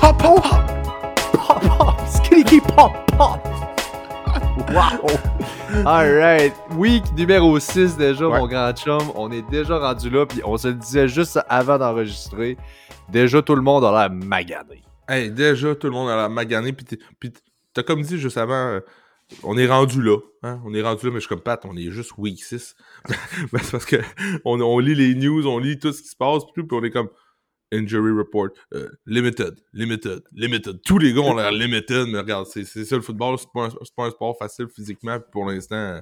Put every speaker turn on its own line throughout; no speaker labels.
Pop, pop,
Pop, pop. Pop, pop. Wow. Alright. Week numéro 6 déjà,
Ouais.
mon grand chum. On est déjà rendu là. Puis on se le disait juste avant d'enregistrer. Déjà, tout le monde a l'air magané.
Hey, déjà, tout le monde a la magané. Puis t'as comme dit juste avant, euh, on est rendu là. Hein? On est rendu là, mais je suis comme Pat, on est juste week 6. Ben, c'est parce que on, on lit les news, on lit tout ce qui se passe, puis on est comme injury report, euh, limited, limited, limited. Tous les gars ont l'air limited, mais regarde, c'est c'est ça le football, c'est pas, pas un sport facile physiquement, puis pour l'instant,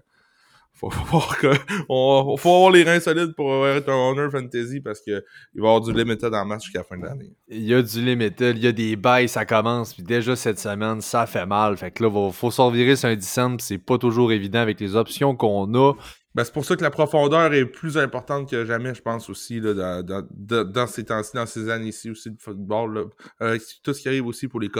faut, faut, voir que, on, faut avoir les reins solides pour être un honor fantasy parce que il va y avoir du limited en match jusqu'à la fin de l'année.
Il y a du limited, il y a des bails, ça commence. Puis déjà cette semaine, ça fait mal. Fait que là, va- faut s'en virer sur un 10 cents. puis c'est pas toujours évident avec les options qu'on a.
Ben, c'est pour ça que la profondeur est plus importante que jamais, je pense aussi, là, dans, dans, dans- ces temps-ci, dans ces années-ci aussi de football. Avec tout ce qui arrive aussi pour les,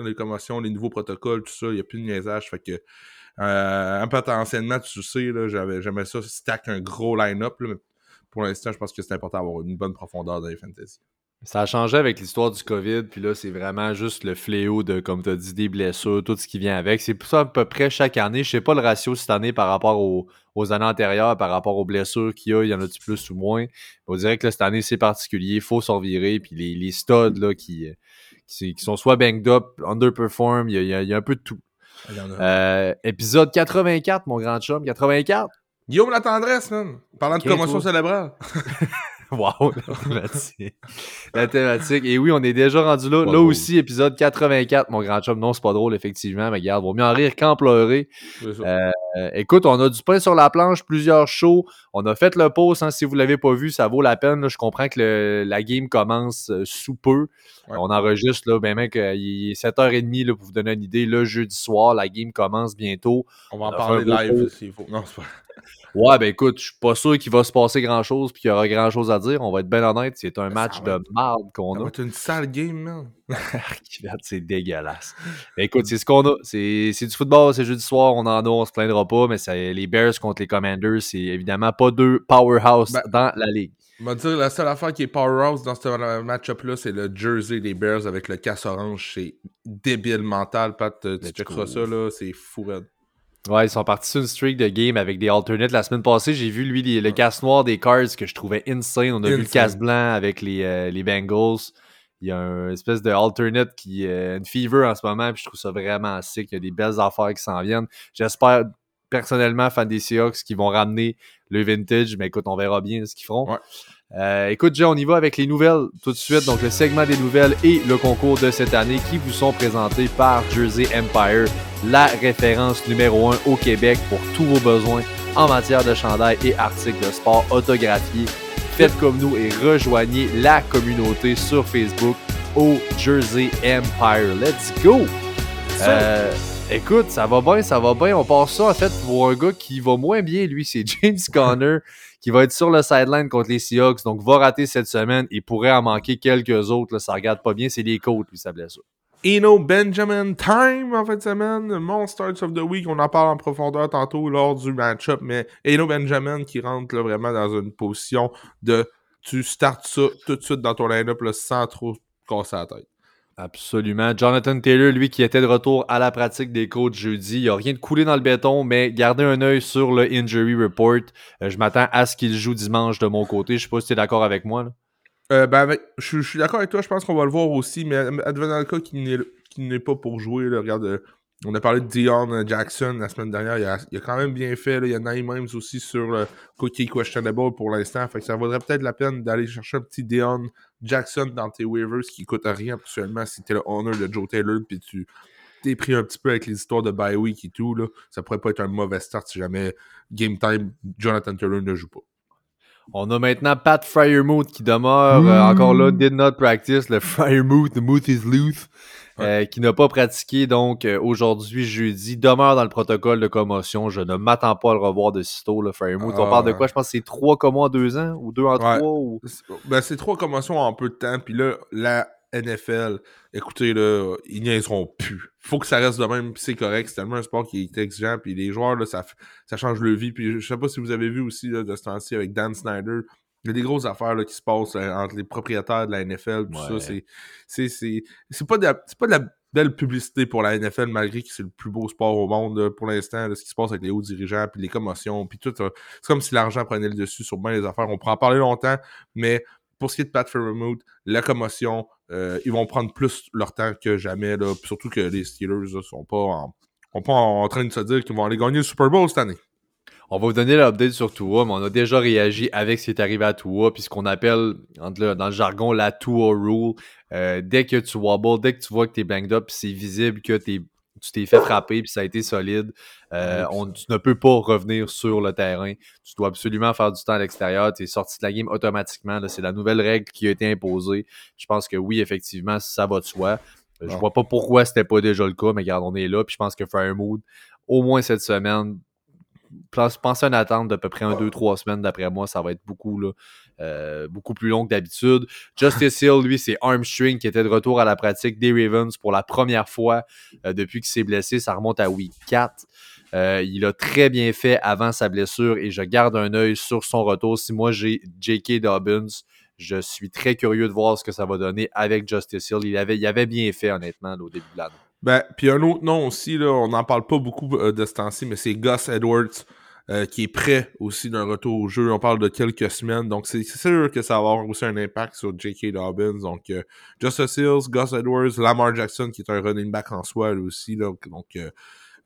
les commotions, les nouveaux protocoles, tout ça, il n'y a plus de niaisage. Fait que, euh, un peu anciennement, tu sais, j'avais, j'aimais ça, stack un gros line-up, pour l'instant, je pense que c'est important d'avoir une bonne profondeur dans les fantasy.
Ça a changé avec l'histoire du COVID, puis là, c'est vraiment juste le fléau de, comme tu as dit, des blessures, tout ce qui vient avec. C'est ça à peu près chaque année. Je sais pas le ratio cette année par rapport aux, aux années antérieures, par rapport aux blessures qu'il y a, il y en a-tu plus ou moins? On dirait que là, cette année, c'est particulier, il faut s'en virer, puis les, les studs là, qui, qui, qui sont soit banged up, underperform, il y a, il y a- il y a un peu de tout.
Il y en a.
Euh, épisode 84, mon grand chum, 84.
Guillaume la tendresse, man! Parlant de commotion
toi.
cérébrale.
Wow, la thématique. La thématique. Et oui, on est déjà rendu là. Là aussi, épisode 84, mon grand chum. Non, c'est pas drôle, effectivement, mais regarde, vaut mieux en rire qu'en pleurer. Euh, écoute, on a du pain sur la planche, plusieurs shows. On a fait le pause, hein, si vous l'avez pas vu, ça vaut la peine. là. Je comprends que le- la game commence euh, sous peu.
Ouais.
On enregistre, là, ben mec, euh, il est 7h30, là, pour vous donner une idée. Le jeudi soir, la game commence bientôt.
On va en
on
parler live s'il faut. Non, c'est pas.
Ouais, ben écoute, je suis pas sûr qu'il va se passer grand-chose puis qu'il y aura grand-chose à dire. On va être bien honnête, c'est un
Ça
match de marde qu'on a.
être une sale game, man.
C'est dégueulasse. Mais écoute, c'est ce qu'on a. C'est c'est du football, c'est jeudi soir, on en a, on se plaindra pas, mais c'est les Bears contre les Commanders, c'est évidemment pas deux powerhouse
Ben,
dans la ligue.
On va dire, la seule affaire qui est powerhouse dans ce match-up-là, c'est le jersey des Bears avec le casse orange. C'est débile mental, Pat. Tu checkeras ça, là. C'est fou, raide.
Ouais, ils sont partis sur une streak de game avec des alternates. La semaine passée, j'ai vu lui les- le casse noir des Cards que je trouvais insane. On a vu le casse blanc avec les, euh, les Bengals. Il y a un espèce de alternate qui euh, une fever en ce moment, puis je trouve ça vraiment sick. Il y a des belles affaires qui s'en viennent. J'espère personnellement, fan des Seahawks, qu'ils vont ramener le vintage, mais écoute, on verra bien ce qu'ils feront.
Ouais.
Euh, écoute, Jay, on y va avec les nouvelles tout de suite. Donc, le segment des nouvelles et le concours de cette année qui vous sont présentés par Jersey Empire, la référence numéro 1 au Québec pour tous vos besoins en matière de chandail et articles de sport autographiés. Faites comme nous et rejoignez la communauté sur Facebook au Jersey Empire. Let's go! Euh, écoute, ça va bien, ça va bien. On passe ça en fait pour un gars qui va moins bien, lui, c'est James Conner, qui va être sur le sideline contre les Seahawks, donc va rater cette semaine. Il pourrait en manquer quelques autres, là, ça regarde pas bien. C'est les côtes, lui, sa blessure.
Eno Benjamin Time en fin de semaine. Mon Starts of the Week. On en parle en profondeur tantôt lors du match-up. Mais Eno Benjamin qui rentre là, vraiment dans une position de tu startes ça tout de suite dans ton line-up sans trop casser la tête.
Absolument. Jonathan Taylor, lui, qui était de retour à la pratique des coachs jeudi. Il n'y a rien de coulé dans le béton, mais gardez un œil sur le injury report. Euh, je m'attends à ce qu'il joue dimanche de mon côté. Je sais pas si tu es d'accord avec moi. là.
Euh, ben, je, suis- d'accord avec toi. Je pense qu'on va le voir aussi. Mais advenant le cas qu'il n'est, pas pour jouer, regarde, euh, On a parlé de Dion Jackson la semaine dernière. Il a, a quand même bien fait. Il y a Naïm Mimes aussi sur Cookie Questionable pour l'instant. Fait que ça vaudrait peut-être la peine d'aller chercher un petit Dion Jackson dans tes waivers qui coûte rien actuellement si t'es le owner de Joe Taylor puis tu t'es pris un petit peu avec les histoires de bye week et tout. Ça pourrait pas être un mauvais start si jamais game time Jonathan Taylor ne joue pas.
On a maintenant Pat Fryermuth qui demeure euh, encore là, did not practice, le Fryermuth, the moot is loose, euh, qui n'a pas pratiqué donc euh, aujourd'hui, jeudi, demeure dans le protocole de commotion. Je ne m'attends pas à le revoir de sitôt, le Fryermuth. On
Ah,
parle de quoi? Je pense que c'est trois commotions en deux ans ou deux en
Ouais.
trois ou...
Ben, c'est trois commotions en peu de temps. Puis là, la NFL, écoutez, là, ils niaiseront plus. Faut que ça reste de même, puis c'est correct. C'est tellement un sport qui est exigeant. Puis les joueurs, là, ça, ça change leur vie. Puis je sais pas si vous avez vu aussi là, de ce temps-ci avec Dan Snyder. Il y a des grosses affaires là, qui se passent euh, entre les propriétaires de la NFL, tout
Ouais.
ça. C'est, c'est, c'est, c'est pas de la, c'est pas de la belle publicité pour la NFL, malgré que c'est le plus beau sport au monde là, pour l'instant. ce qui se passe avec les hauts dirigeants, puis les commotions, puis tout. c'est comme si l'argent prenait le dessus sur bien les affaires. On pourra en parler longtemps, mais pour ce qui est de Pat Fairmouth, la commotion, euh, ils vont prendre plus leur temps que jamais. Là, surtout que les Steelers là, sont pas en, sont pas en train de se dire qu'ils vont aller gagner le Super Bowl cette année.
On va vous donner l'update sur Tua, mais on a déjà réagi avec ce qui est arrivé à Tua, puis ce qu'on appelle dans le jargon la Tua Rule. Euh, dès que tu wobbles, dès que tu vois que tu es banged up, c'est visible que t'es- tu t'es fait frapper, puis ça a été solide, euh,
Ouais,
on, tu ne peux pas revenir sur le terrain. Tu dois absolument faire du temps à l'extérieur. Tu es sorti de la game automatiquement. C'est la nouvelle règle qui a été imposée. Je pense que oui, effectivement, ça va de soi. Euh, Je vois pas pourquoi c'était pas déjà le cas, mais regarde, on est là. Puis je pense que Firemood, au moins cette semaine, pensez à une attente d'à peu près un, deux, trois semaines d'après moi. Ça va être beaucoup, là, euh, beaucoup plus long que d'habitude. Justice Hill, lui, c'est Armstring qui était de retour à la pratique des Ravens pour la première fois euh, depuis qu'il s'est blessé. Ça remonte à week 4. Euh, il a très bien fait avant sa blessure et je garde un œil sur son retour. Si moi j'ai J.K. Dobbins, je suis très curieux de voir ce que ça va donner avec Justice Hill. Il avait, il avait bien fait, honnêtement, au début de l'année.
Ben, puis un autre nom aussi, là, on n'en parle pas beaucoup euh, de ce temps-ci, mais c'est Gus Edwards euh, qui est prêt aussi d'un retour au jeu. On parle de quelques semaines, donc c'est sûr que ça va avoir aussi un impact sur J.K. Dobbins. Donc, euh, Justice Hills, Gus Edwards, Lamar Jackson qui est un running back en soi aussi. Donc, euh,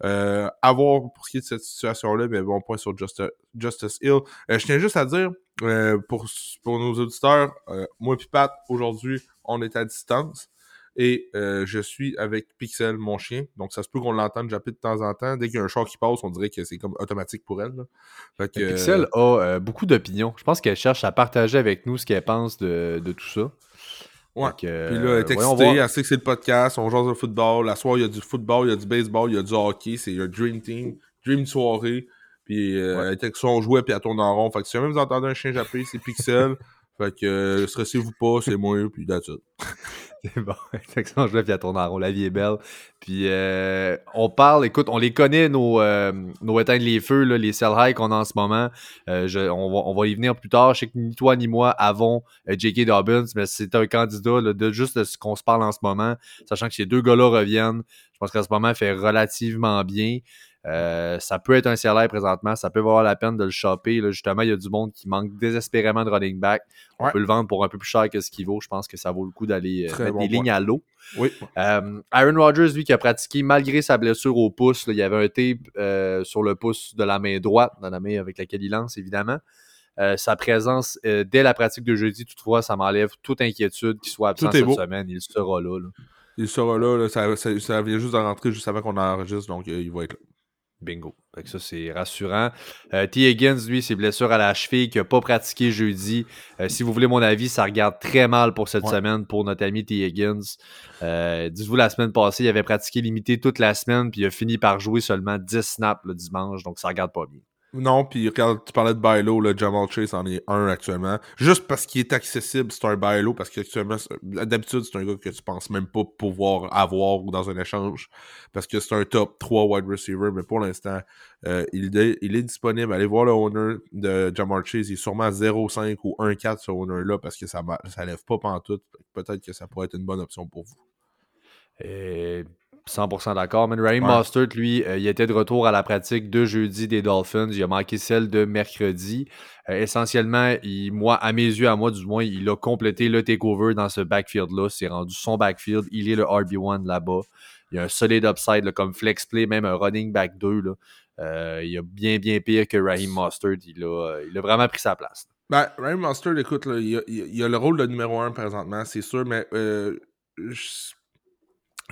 euh, à voir pour ce qui est de cette situation-là, mais bon point sur Justi- Justice Hill. Euh, je tiens juste à dire, euh, pour, pour nos auditeurs, euh, moi et Pat, aujourd'hui, on est à distance. Et euh, je suis avec Pixel, mon chien. Donc, ça se peut qu'on l'entende japper de temps en temps. Dès qu'il y a un char qui passe, on dirait que c'est comme automatique pour elle. Fait que,
Pixel a euh, beaucoup d'opinions. Je pense qu'elle cherche à partager avec nous ce qu'elle pense de, de tout ça.
Ouais.
Que,
Puis là, elle est
euh,
excitée, elle sait que c'est le podcast, on jase de football. La soirée, il y a du football, il y a du baseball, il y a du hockey. C'est un dream team, dream soirée. Puis euh,
Ouais.
elle était avec son jouet, puis elle tourne en rond. Fait que si jamais vous entendez un chien japper, c'est Pixel. fait que euh, stressez-vous pas, c'est moi, puis that's.
C'est bon. Fait que ça, je vais puis elle tourne en rond. La vie est belle. Puis euh, on parle, écoute, on les connaît, nos, euh, nos éteindre les feux, là, les sell high qu'on a en ce moment. Euh, je- on, va, on va y venir plus tard. Je sais que ni toi ni moi avons J.K. Dobbins, mais c'est un candidat là, de juste de ce qu'on se parle en ce moment, sachant que ces deux gars-là reviennent. Je pense qu'en ce moment, il fait relativement bien. Euh, ça peut être un salaire présentement, ça peut valoir la peine de le choper. Justement, il y a du monde qui manque désespérément de running back. On
Ouais.
peut le vendre pour un peu plus cher que ce qu'il vaut. Je pense que ça vaut le coup d'aller euh, mettre
bon
des
point.
lignes à l'eau.
Oui.
Euh, Aaron Rodgers, lui, qui a pratiqué malgré sa blessure au pouce, là, il y avait un tape sur le pouce de la main droite, dans la main avec laquelle il lance, évidemment. Euh, sa présence euh, dès la pratique de jeudi, toutefois, ça m'enlève toute inquiétude qu'il soit absent cette
beau.
semaine. Il sera là. là.
Il sera là, là, ça, ça, ça vient juste de rentrer juste avant qu'on enregistre, donc euh, il va être là.
Bingo. Fait que ça, c'est rassurant. Euh, T. Higgins, lui, ses blessures à la cheville, qui n'a pas pratiqué jeudi. Euh, si vous voulez mon avis, ça regarde très mal pour cette
Ouais.
semaine pour notre ami T. Higgins. Euh, Dites-vous, la semaine passée, il avait pratiqué limité toute la semaine, puis il a fini par jouer seulement 10 snaps le dimanche, donc ça regarde pas bien.
Non, puis regarde, tu parlais de Bailo, le Jamal Chase en est un actuellement. Juste parce qu'il est accessible, c'est un Bailo, parce qu'actuellement, d'habitude, c'est un gars que tu penses même pas pouvoir avoir dans un échange, parce que c'est un top 3 wide receiver, mais pour l'instant, euh, il, est, il est disponible. Allez voir le owner de Jamal Chase, il est sûrement 0.5 ou 1.4 ce owner-là, parce que ça, ça lève pas pantoute. Peut-être que ça pourrait être une bonne option pour vous.
Et 100% d'accord. Mais Raheem
Ouais.
Mostert, lui, euh, il était de retour à la pratique de jeudi des Dolphins. Il a manqué celle de mercredi. Euh, essentiellement, il, moi, à mes yeux, à moi du moins, il a complété le takeover dans ce backfield-là. C'est rendu son backfield. Il est le RB1 là-bas. il y a un solide upside là, comme flex play, même un running back 2. Là. Euh, il a bien, bien pire que Raheem Mustard. Il a, il a vraiment pris sa place.
Ben, Raheem Mustard, écoute, là, il, a, il, a, le rôle de numéro 1 présentement, c'est sûr, mais je,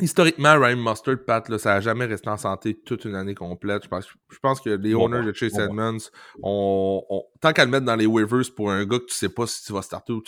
historiquement, Ryan Mustard, Pat, là, ça n'a jamais resté en santé toute une année complète. Je pense, je pense que les owners de Chase Edmonds, tant qu'à le mettre dans les waivers pour un gars que tu sais pas si tu vas starter ou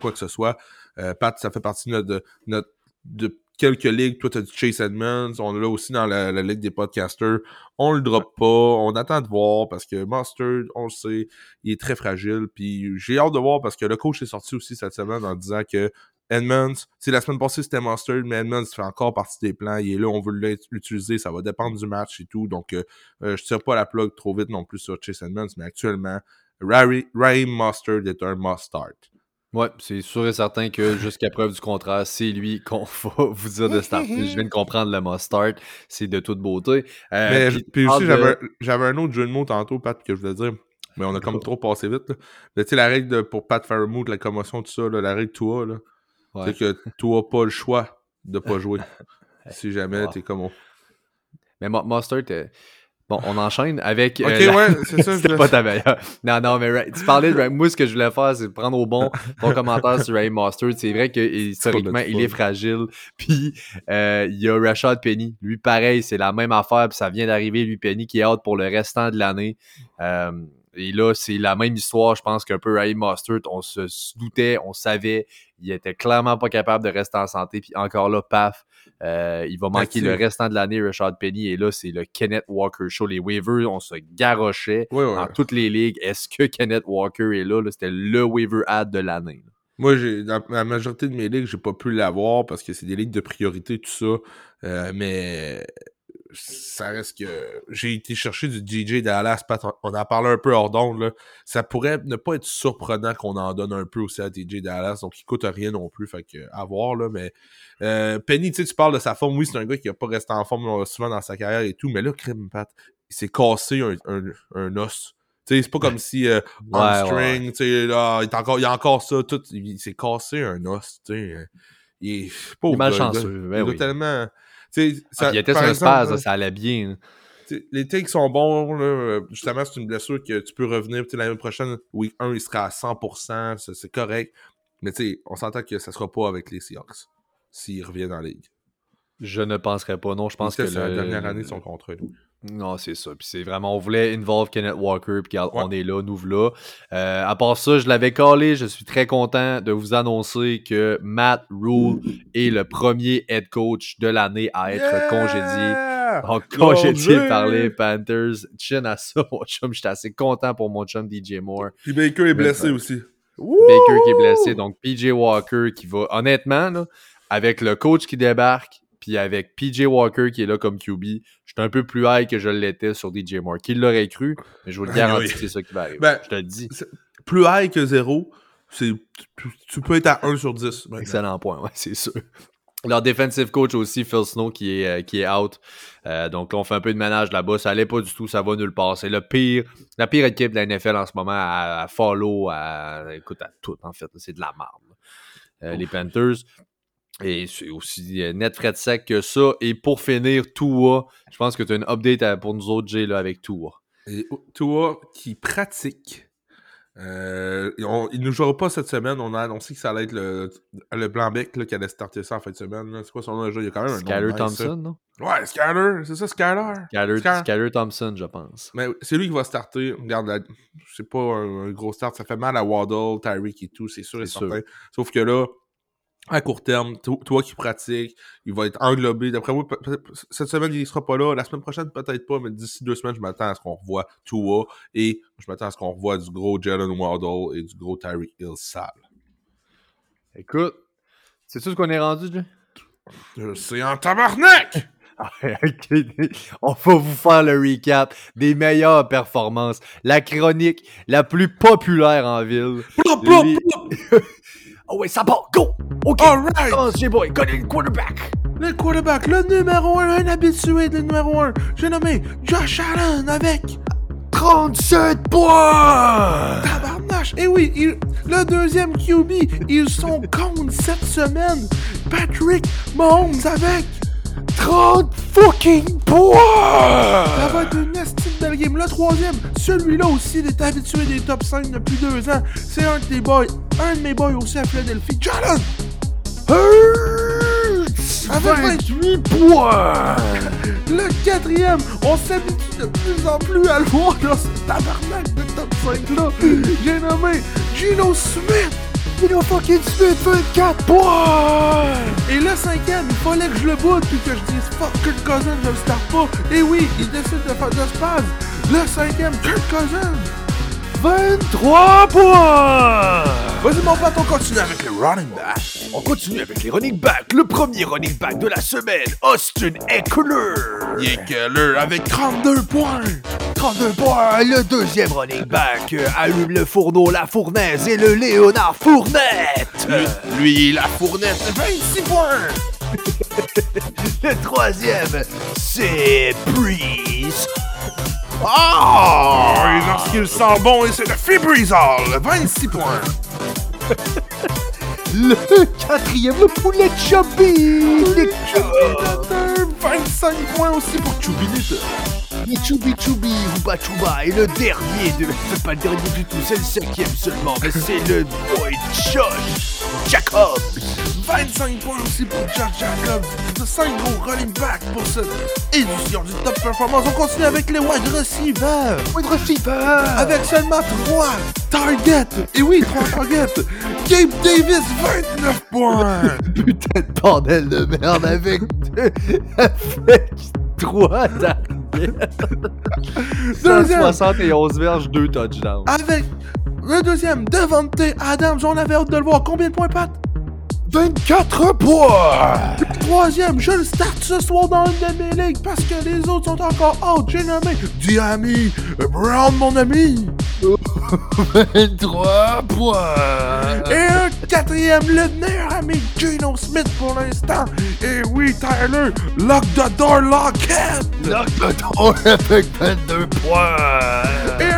quoi que ce soit, euh, Pat, ça fait partie de notre, notre de quelques ligues. Toi, tu as du Chase Edmonds. On l'a aussi dans la, ligue des podcasters. On le drop pas. On attend de voir parce que Mustard, on le sait, il est très fragile. Puis j'ai hâte de voir parce que le coach est sorti aussi cette semaine en disant que Edmonds, la semaine passée c'était Mustard, mais Edmonds fait encore partie des plans. Il est là, on veut l'utiliser, ça va dépendre du match et tout. Donc, euh, euh, je tire pas la plug trop vite non plus sur Chase Edmonds, mais actuellement, Raheem Mustard est un must-start.
Ouais, c'est sûr et certain que jusqu'à preuve du contraire, c'est lui qu'on va vous dire de starter. je viens de comprendre le must-start, c'est de toute beauté.
Euh, mais puis, aussi, j'avais un autre jeu de mots tantôt, Pat, que je voulais dire. Mais on a comme trop passé vite. Tu sais, la règle pour Pat Fairmouth, la commotion, tout ça, la règle toi, là. C'est que tu n'as pas le choix de pas jouer. si jamais tu es comme.
Mais Mustard, bon, on enchaîne avec.
Euh, ok, ouais, c'est ça.
C'était pas ta meilleure. Non, non, mais tu parlais de Moi, ce que je voulais faire, c'est prendre au bon ton commentaire sur Ray Mustard. C'est vrai que historiquement, il est fragile. Puis, euh, il y a Rashad Penny. Lui, pareil, c'est la même affaire. Puis, ça vient d'arriver, lui, Penny, qui est out pour le restant de l'année. Euh, et là, c'est la même histoire, je pense qu'un peu Ray Mustard, on se doutait, on savait, il était clairement pas capable de rester en santé. Puis encore là, paf, euh, il va manquer le restant de l'année, Richard Penny. Et là, c'est le Kenneth Walker Show. Les waivers, on se garochait dans toutes les ligues. Est-ce que Kenneth Walker est là? C'était le waiver ad de l'année.
Moi, dans la majorité de mes ligues, j'ai pas pu l'avoir parce que c'est des ligues de priorité, tout ça. Euh, mais ça reste que j'ai été chercher du DJ Dallas, on en parlé un peu hors d'onde, ça pourrait ne pas être surprenant qu'on en donne un peu aussi à DJ Dallas, donc il coûte rien non plus, fait que à voir, là, mais euh, Penny, tu sais, tu parles de sa forme, oui, c'est un gars qui a pas resté en forme souvent dans sa carrière et tout, mais là, crime Pat, il s'est cassé un, un, os. Tu sais, c'est pas comme si euh, string, tu sais, là, il, encore, il y a encore ça, tout, il, s'est cassé un os, tu sais. Euh, il est
pas il est malchanceux,
il,
oui.
tellement
ça, il était sur spaz, ça allait bien.
Les takes sont bons. Là. Justement, c'est une blessure que tu peux revenir. L'année prochaine, week 1, il sera à 100%. C'est correct. Mais on s'entend que ça sera pas avec les Seahawks s'il revient dans la ligue.
Je ne penserais pas. Non, je pense que
c'est la dernière année de son contrat.
Non, c'est ça. Puis c'est vraiment, on voulait involve Kenneth Walker, puis on est là, nous voilà. Euh, à part ça, je l'avais collé. Je suis très content de vous annoncer que Matt Rule est le premier head coach de l'année à être congédié. Donc, congédié par les Panthers. Chin à ça, mon chum. J'étais assez content pour mon chum DJ Moore.
Puis Baker est blessé aussi.
Baker qui est blessé. Donc, PJ Walker qui va, honnêtement, là, avec le coach qui débarque, puis avec PJ Walker qui est là comme QB, je suis un peu plus high que je l'étais sur DJ Moore. Qui l'aurait cru, mais je vous le garantis que c'est ça qui va arriver. Ben, je te le dis.
Plus high que zéro, tu, tu, peux être à 1 sur 10.
Excellent point, ouais, c'est sûr. Leur defensive coach aussi, Phil Snow, qui est, euh, qui est out. Euh, donc, on fait un peu de ménage là-bas. Ça allait pas du tout, ça va nulle part. C'est le pire, la pire équipe de la NFL en ce moment à, follow, à, écoute, à tout, en fait. C'est de la merde. Euh, les Panthers. Et c'est aussi euh, net frais de sec que ça. Et pour finir, Tua, je pense que tu as une update pour nous autres, Jay, là, avec Tua.
Et Tua qui pratique. Euh, il ne jouera pas cette semaine. On a annoncé que ça allait être le, le Blanc-Bec qui allait starter ça en fin de semaine. C'est quoi son nom déjà? Il y a quand même un
Skyler Thompson, non?
Ouais, Skyler, c'est ça, Skyler?
Skyler, Thompson, je pense.
Mais c'est lui qui va starter. Regarde, c'est pas un, gros start. Ça fait mal à Waddle, Tyreek et tout, c'est sûr et certain. Sauf que là, à court terme, toi qui pratiques, il va être englobé. D'après moi, cette semaine, il ne sera pas là. La semaine prochaine, peut-être pas, mais d'ici deux semaines, je m'attends à ce qu'on revoie Tua et je m'attends à ce qu'on revoie du gros Jalen Waddle et du gros Tyreek Hill sale.
Écoute, c'est tout ce qu'on est rendu?
C'est en tabarnak!
On va vous faire le recap des meilleures performances. La chronique la plus populaire en ville. Oh ouais, ça part, go! OK! Alright! Commence, J-Boy, connais le quarterback!
Le quarterback, le numéro 1, un habitué de numéro 1. J'ai nommé Josh Allen avec 37 points! Tabarnache! Et eh oui, le deuxième QB, ils sont contre cette semaine. Patrick Mahomes avec
30 fucking points!
Ça va être une estime belle game. Le troisième, celui-là aussi, il est habitué des top 5 depuis deux ans. C'est un de tes boys, un de mes boys aussi à Philadelphie, Jalen! Avec
28 points!
Le quatrième, on s'habitue de plus en plus à le voir dans ce tabarnak de top 5-là. J'ai nommé Gino Smith.
Gino fucking Smith, 24 points!
Et le cinquième, il fallait que je le boute puis que je dise fuck Kurt Cousins, je le starte pas. Et oui, il décide de faire de spaz. Le cinquième, Kurt Cousins.
23 points!
Vas-y mon pote, on continue avec les running backs.
On continue avec les running backs. Le premier running back de la semaine, Austin Eckler.
Eckler avec 32 points.
32 points. Le deuxième running back, allume le fourneau, la fournaise et le Léonard Fournette.
Lui, lui, la fournette, 26 points.
Le troisième, c'est Breeze.
Oh! Et lorsqu'il sent bon, c'est le Fibrizol, 26 points.
Le quatrième, le poulet Chubby. Les
25 points aussi pour Chubinite.
Les Chubby Chubby, Ruba Chuba. Et le dernier, de... c'est pas le dernier du tout, c'est le cinquième seulement, mais c'est le boy Josh Jacobs.
25 points aussi pour Josh Jacobs. De 5 gros running back pour cette édition du Top Performance. On continue avec les wide receivers.
Wide receiver.
Avec seulement 3 targets. Et oui, 3 targets. Gabe Davis, 29 points.
Putain de bordel de merde avec avec trois targets.
Deuxième.
171 verges, 2 touchdowns.
Avec le deuxième, Devante Adams. On avait hâte de le voir. Combien de points, Pat?
24 points!
Troisième, je le start ce soir dans une de mes ligues parce que les autres sont encore out. J'ai nommé Diami Brown, mon ami.
23 points!
Et un quatrième, le meilleur ami Geno Smith pour l'instant. Et oui, Tyler, lock the door, Lockhead.
Lock the door avec 22 points!
Et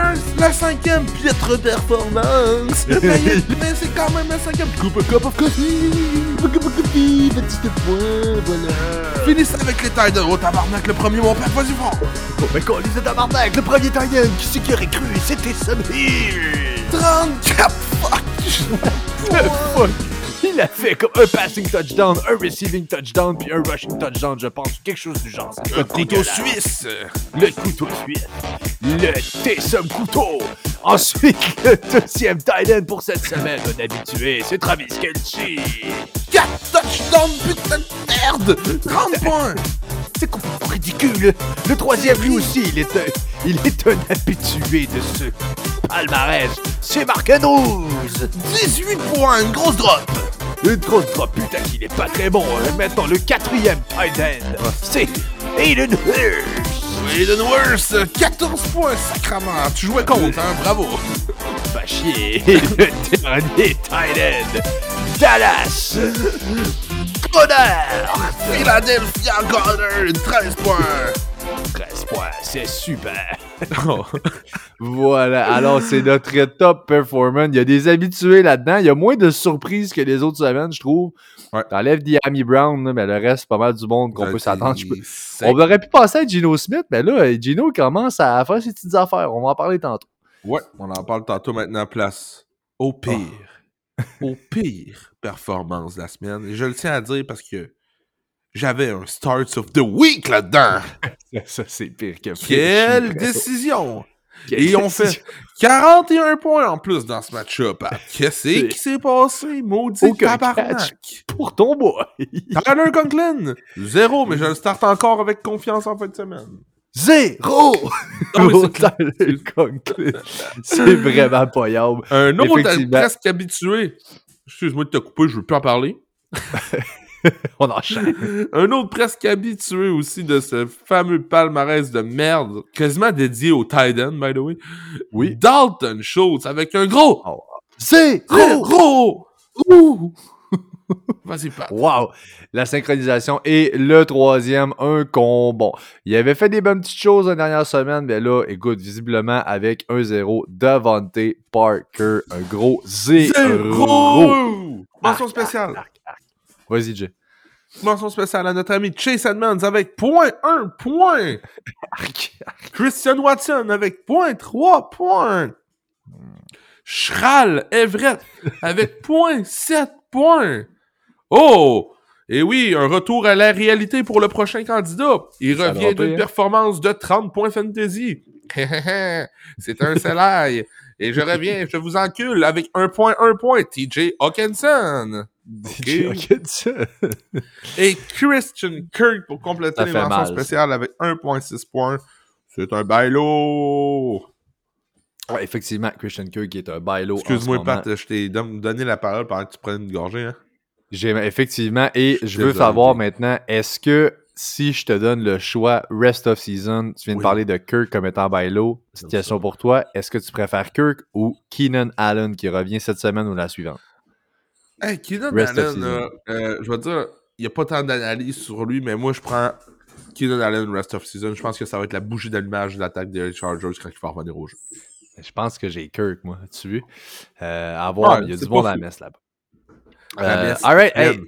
la cinquième, piètre performance. mais mais c'est quand même la cinquième. Coupe cup of coffee.
Cup of coffee, 22 points, voilà!
Finissez avec les tailles de haut tabarnak. Le premier, mon père, vas-y fort.
Oh, mais qu'on lisait tabarnak, le premier Titan, qui c'est qui aurait cru? C'était Samir!
34 fuck.
Fuck! Il a fait comme un passing touchdown, un receiving touchdown, puis un rushing touchdown, je pense. Quelque chose du genre. Pas
couteau suisse.
Le couteau suisse. Le Tessum couteau. Ensuite, le deuxième Titan pour cette semaine, un habitué, c'est Travis Kelce.
4 touchdowns, putain de merde. 30 points.
C'est complètement ridicule. Le troisième, lui aussi, il est un, il est un habitué de ce palmarès. C'est Mark Andrews.
18 points, une grosse drop.
Une grosse drop, putain qu'il est pas très bon. hein. Maintenant, le quatrième tight end, c'est Aiden Hurst.
Aiden Worst, 14 points, sacrament. Tu jouais contre, hein, bravo.
Pas chier. Le dernier tight end, Dallas. Goddard.
Philadelphia Goddard, 13 points.
13 points, c'est super. voilà, alors c'est notre top performance. Il y a des habitués là-dedans. Il y a moins de surprises que les autres semaines, je trouve.
Ouais.
T'enlèves Diami Brown, là, mais le reste, c'est pas mal du monde qu'on peut s'attendre. Peux- On aurait pu passer à Gino Smith, mais là, Gino commence à faire ses petites affaires. On va en parler tantôt.
Ouais, on en parle tantôt maintenant. Place au pire. Au pire performance de la semaine. Et je le tiens à dire parce que j'avais un Starts of the Week là-dedans.
Ça, c'est pire que
Quelle décision! Et ont fait 41 points en plus dans ce match-up. Ah, Qu'est-ce qui s'est passé? Maudit
Aucun
tabarnak!
pour ton boy.
Tyler Conklin, zéro, mais je le starte encore avec confiance en fin de semaine.
Zéro! Tyler Conklin. C'est vraiment payable.
Un autre presque habitué. Excuse-moi de te couper, je veux plus en parler.
On enchaîne.
Un autre presque habitué aussi de ce fameux palmarès de merde, quasiment dédié au Titan, by the way.
Oui.
Dalton Schultz avec un gros. Ouh. Vas-y, Pat.
Wow! La synchronisation. Et le troisième, un con. Bon, il avait fait des bonnes petites choses la dernière semaine, mais là, écoute, visiblement, avec 1-0, Davante Parker, un gros zéro.
Zéro. Mention spéciale.
Vas-y, Jay.
Mention spéciale à notre ami Chase Edmonds avec point 1 point. Christian Watson avec point 3 points. Schral Everett avec point 7 points. Oh! Et oui, un retour à la réalité pour le prochain candidat. Il
Ça
revient d'une
hein?
performance de 30 points fantasy. C'est un salaire. Et je reviens, je vous encule avec un point, un point, TJ Hawkinson. Et Christian Kirk pour compléter les mentions spéciales avec 1.6 points. C'est un bailo.
Ouais, effectivement, Christian Kirk est un bailo.
Excuse-moi,
moment.
Pat, je t'ai don- donné la parole pendant que tu prenais une gorgée. Hein?
J'ai effectivement, et je veux savoir maintenant, est-ce que si je te donne le choix rest of season, tu viens de parler de Kirk comme étant bailo, question
ça.
pour toi, est-ce que tu préfères Kirk ou Keenan Allen qui revient cette semaine ou la suivante?
Hey, Keenan Allen, là, euh, je vais te dire, il n'y a pas tant d'analyse sur lui, mais moi, je prends Keenan Allen rest of season. Je pense que ça va être la bougie d'allumage de l'attaque des Chargers quand il va revenir au jeu.
Je pense que j'ai Kirk, moi, tu vu? Euh, à voir,
Ouais,
il y a du bon à la messe là-bas. Euh,
messe,
alright, hey,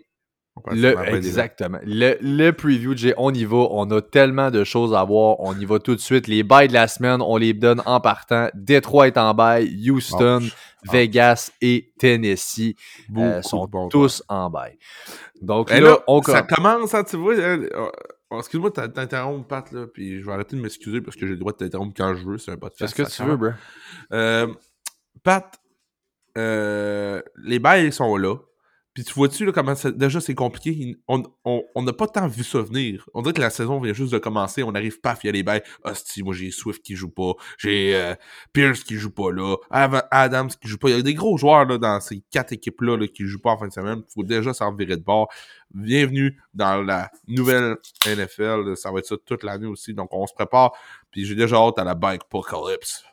Le, exactement. Le, le preview, Jay, on y va. On a tellement de choses à voir. On y va tout de suite. Les bails de la semaine, on les donne en partant. Détroit est en bail. Houston. Vegas et Tennessee euh, sont tous en bail. Donc
Et
là,
là,
on
ça
commence.
hein, tu vois. euh, euh, Excuse-moi de t'interrompre, Pat, là, puis je vais arrêter de m'excuser parce que j'ai le droit de t'interrompre quand je veux. C'est un podcast.
Fais ce que tu
commence.
veux, bro.
Euh, Pat, euh, les bails sont là. Puis tu vois-tu là, comment déjà c'est compliqué? On on- on n'a pas tant vu ça venir. On dirait que la saison vient juste de commencer. On arrive paf, il y a les bails. Hostie, moi j'ai Swift qui joue pas. J'ai euh, Pierce qui joue pas là. Adams qui joue pas. Il y a des gros joueurs là, dans ces quatre équipes-là là, qui jouent pas en fin de semaine. Il faut déjà s'en virer de bord. Bienvenue dans la nouvelle NFL. Ça va être ça toute l'année aussi. Donc on se prépare. Puis j'ai déjà hâte à la bike apocalypse.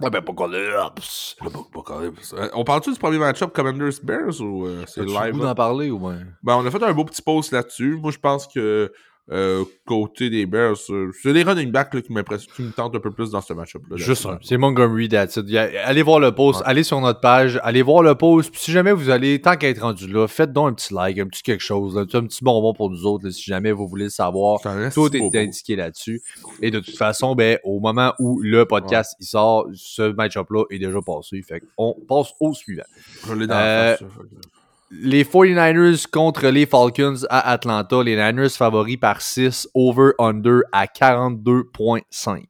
Ouais, ben, pourquoi là? Psst.
Apocalypse. Euh, on parle-tu du premier match-up Commanders Bears ou euh, c'est live?
d'en parler ou ben?
Ben, on a fait un beau petit post là-dessus. Moi, je pense que euh, côté des Bears, euh, c'est les running backs là, qui qui me tentent un peu plus dans ce match-up-là.
Juste
là.
un. C'est Montgomery, that's it. Allez voir le post,
Ouais.
allez sur notre page, allez voir le post. Puis si jamais vous allez, tant qu'à être rendu là, faites donc un petit like, un petit quelque chose, là, un petit bonbon pour nous autres, là, si jamais vous voulez le savoir. Tout est indiqué là-dessus. Et de toute façon, ben, au moment où le podcast il sort, ce match-up-là est déjà passé. Fait on passe au suivant.
Je l'ai dans
Euh,
la face,
Les 49ers contre les Falcons à Atlanta. Les Niners favoris par 6, over-under à 42,5.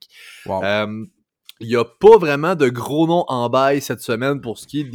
Wow.
Euh, Il n'y a pas vraiment de gros noms en bail cette semaine pour ce qui est des